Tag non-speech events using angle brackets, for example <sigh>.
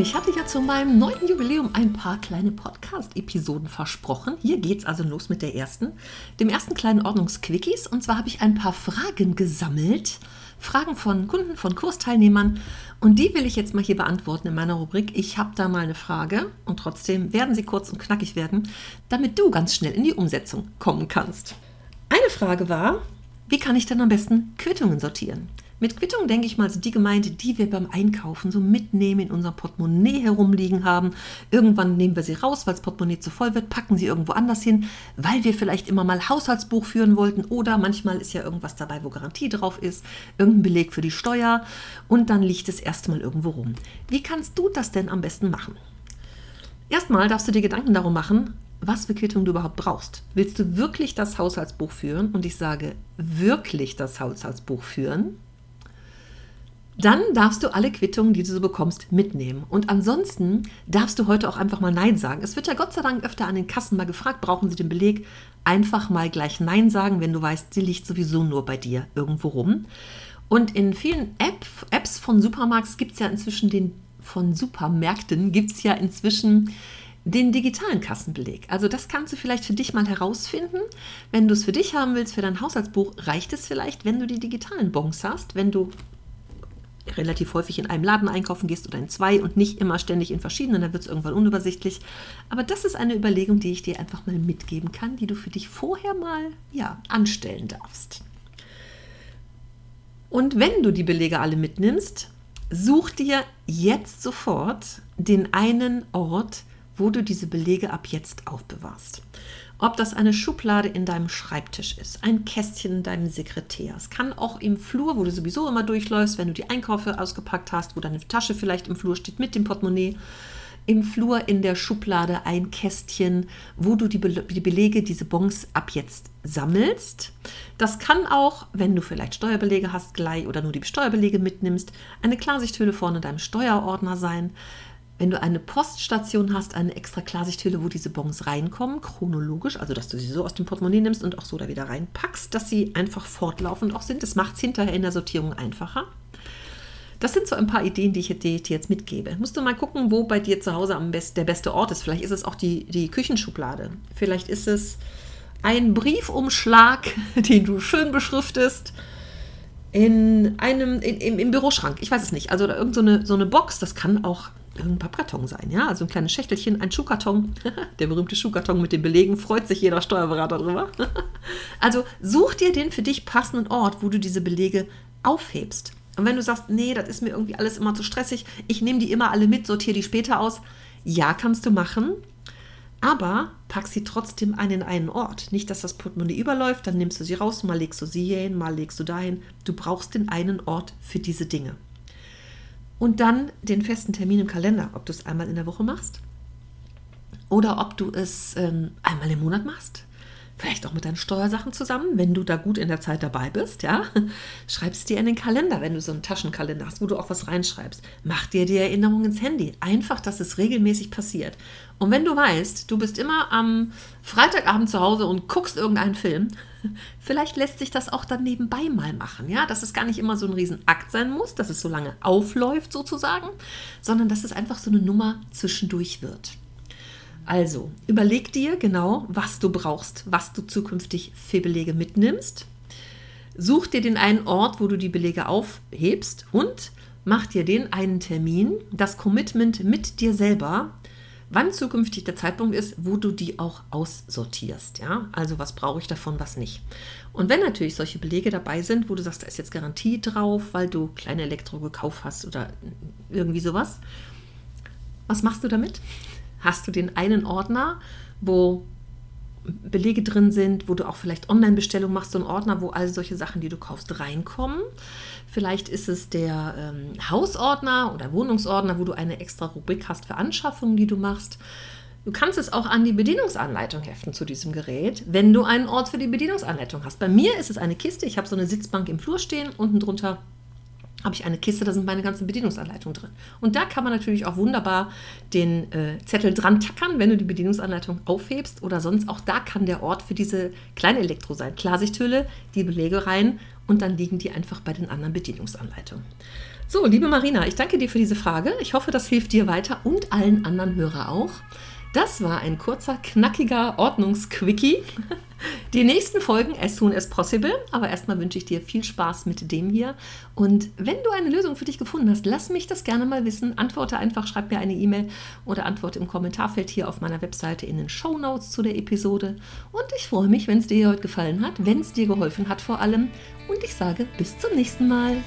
ich hatte ja zu meinem neunten Jubiläum ein paar kleine Podcast-Episoden versprochen. Hier geht's also los mit der ersten, dem ersten kleinen Ordnungsquickies. Und zwar habe ich ein paar Fragen gesammelt. Fragen von Kunden, von Kursteilnehmern. Und die will ich jetzt mal hier beantworten in meiner Rubrik. Ich habe da mal eine Frage und trotzdem werden sie kurz und knackig werden, damit du ganz schnell in die Umsetzung kommen kannst. Eine Frage war, wie kann ich denn am besten Quittungen sortieren? Mit Quittung denke ich mal, sind die gemeint, die wir beim Einkaufen so mitnehmen, in unserem Portemonnaie herumliegen haben. Irgendwann nehmen wir sie raus, weil das Portemonnaie zu voll wird, packen sie irgendwo anders hin, weil wir vielleicht immer mal Haushaltsbuch führen wollten oder manchmal ist ja irgendwas dabei, wo Garantie drauf ist, irgendein Beleg für die Steuer und dann liegt es erstmal irgendwo rum. Wie kannst du das denn am besten machen? Erstmal darfst du dir Gedanken darum machen, was für Quittung du überhaupt brauchst. Willst du wirklich das Haushaltsbuch führen? Und ich sage wirklich das Haushaltsbuch führen? Dann darfst du alle Quittungen, die du so bekommst, mitnehmen. Und ansonsten darfst du heute auch einfach mal Nein sagen. Es wird ja Gott sei Dank öfter an den Kassen mal gefragt, brauchen sie den Beleg? Einfach mal gleich Nein sagen, wenn du weißt, sie liegt sowieso nur bei dir irgendwo rum. Und in vielen App, Apps von Supermarkts gibt es ja inzwischen den, von Supermärkten gibt es ja inzwischen den digitalen Kassenbeleg. Also das kannst du vielleicht für dich mal herausfinden. Wenn du es für dich haben willst, für dein Haushaltsbuch, reicht es vielleicht, wenn du die digitalen Bons hast, wenn du relativ häufig in einem Laden einkaufen gehst oder in zwei und nicht immer ständig in verschiedenen, dann wird es irgendwann unübersichtlich. Aber das ist eine Überlegung, die ich dir einfach mal mitgeben kann, die du für dich vorher mal ja, anstellen darfst. Und wenn du die Belege alle mitnimmst, such dir jetzt sofort den einen Ort, wo du diese Belege ab jetzt aufbewahrst. Ob das eine Schublade in deinem Schreibtisch ist, ein Kästchen in deinem Sekretär. Es kann auch im Flur, wo du sowieso immer durchläufst, wenn du die Einkäufe ausgepackt hast, wo deine Tasche vielleicht im Flur steht mit dem Portemonnaie. Im Flur in der Schublade ein Kästchen, wo du die, Be die Belege, diese Bons ab jetzt sammelst. Das kann auch, wenn du vielleicht Steuerbelege hast, gleich oder nur die Steuerbelege mitnimmst, eine Klarsichthülle vorne in deinem Steuerordner sein. Wenn du eine Poststation hast, eine extra Klarsichthülle, wo diese Bons reinkommen, chronologisch, also dass du sie so aus dem Portemonnaie nimmst und auch so da wieder reinpackst, dass sie einfach fortlaufend auch sind. Das macht es hinterher in der Sortierung einfacher. Das sind so ein paar Ideen, die ich dir jetzt mitgebe. Musst du mal gucken, wo bei dir zu Hause am best, der beste Ort ist. Vielleicht ist es auch die, die Küchenschublade. Vielleicht ist es ein Briefumschlag, <laughs> den du schön beschriftest in einem, in, im, im, Büroschrank. Ich weiß es nicht. Also irgend so eine, so eine Box, das kann auch irgendein Pappkarton sein, ja, also ein kleines Schächtelchen, ein Schuhkarton, <laughs> der berühmte Schuhkarton mit den Belegen, freut sich jeder Steuerberater drüber. <laughs> also such dir den für dich passenden Ort, wo du diese Belege aufhebst. Und wenn du sagst, nee, das ist mir irgendwie alles immer zu stressig, ich nehme die immer alle mit, sortiere die später aus, ja, kannst du machen, aber pack sie trotzdem an in einen Ort. Nicht, dass das Portemonnaie überläuft, dann nimmst du sie raus, mal legst du sie hier hin, mal legst du dahin. Du brauchst den einen Ort für diese Dinge. Und dann den festen Termin im Kalender, ob du es einmal in der Woche machst oder ob du es ähm, einmal im Monat machst. Vielleicht auch mit deinen Steuersachen zusammen, wenn du da gut in der Zeit dabei bist, ja. Schreibst dir in den Kalender, wenn du so einen Taschenkalender hast, wo du auch was reinschreibst. Mach dir die Erinnerung ins Handy. Einfach, dass es regelmäßig passiert. Und wenn du weißt, du bist immer am Freitagabend zu Hause und guckst irgendeinen Film, <laughs> vielleicht lässt sich das auch dann nebenbei mal machen, ja, dass es gar nicht immer so ein Riesenakt sein muss, dass es so lange aufläuft sozusagen, sondern dass es einfach so eine Nummer zwischendurch wird. Also, überleg dir genau, was du brauchst, was du zukünftig für Belege mitnimmst. Such dir den einen Ort, wo du die Belege aufhebst und mach dir den einen Termin, das Commitment mit dir selber, wann zukünftig der Zeitpunkt ist, wo du die auch aussortierst. Ja? Also was brauche ich davon, was nicht. Und wenn natürlich solche Belege dabei sind, wo du sagst, da ist jetzt Garantie drauf, weil du kleine Elektro gekauft hast oder irgendwie sowas, was machst du damit? Hast du den einen Ordner, wo Belege drin sind, wo du auch vielleicht Online-Bestellungen machst, so einen Ordner, wo all solche Sachen, die du kaufst, reinkommen. Vielleicht ist es der ähm, Hausordner oder Wohnungsordner, wo du eine extra Rubrik hast für Anschaffungen, die du machst. Du kannst es auch an die Bedienungsanleitung heften zu diesem Gerät, wenn du einen Ort für die Bedienungsanleitung hast. Bei mir ist es eine Kiste. Ich habe so eine Sitzbank im Flur stehen, unten drunter habe ich eine Kiste, da sind meine ganzen Bedienungsanleitungen drin. Und da kann man natürlich auch wunderbar den äh, Zettel dran tackern, wenn du die Bedienungsanleitung aufhebst oder sonst auch da kann der Ort für diese kleine Elektro sein. Klarsichthülle, die Belege rein und dann liegen die einfach bei den anderen Bedienungsanleitungen. So, liebe Marina, ich danke dir für diese Frage. Ich hoffe, das hilft dir weiter und allen anderen Hörer auch. Das war ein kurzer, knackiger Ordnungsquickie. <laughs> Die nächsten Folgen as soon as possible. Aber erstmal wünsche ich dir viel Spaß mit dem hier. Und wenn du eine Lösung für dich gefunden hast, lass mich das gerne mal wissen. Antworte einfach, schreib mir eine E-Mail oder antworte im Kommentarfeld hier auf meiner Webseite in den Show Notes zu der Episode. Und ich freue mich, wenn es dir heute gefallen hat, wenn es dir geholfen hat vor allem. Und ich sage bis zum nächsten Mal.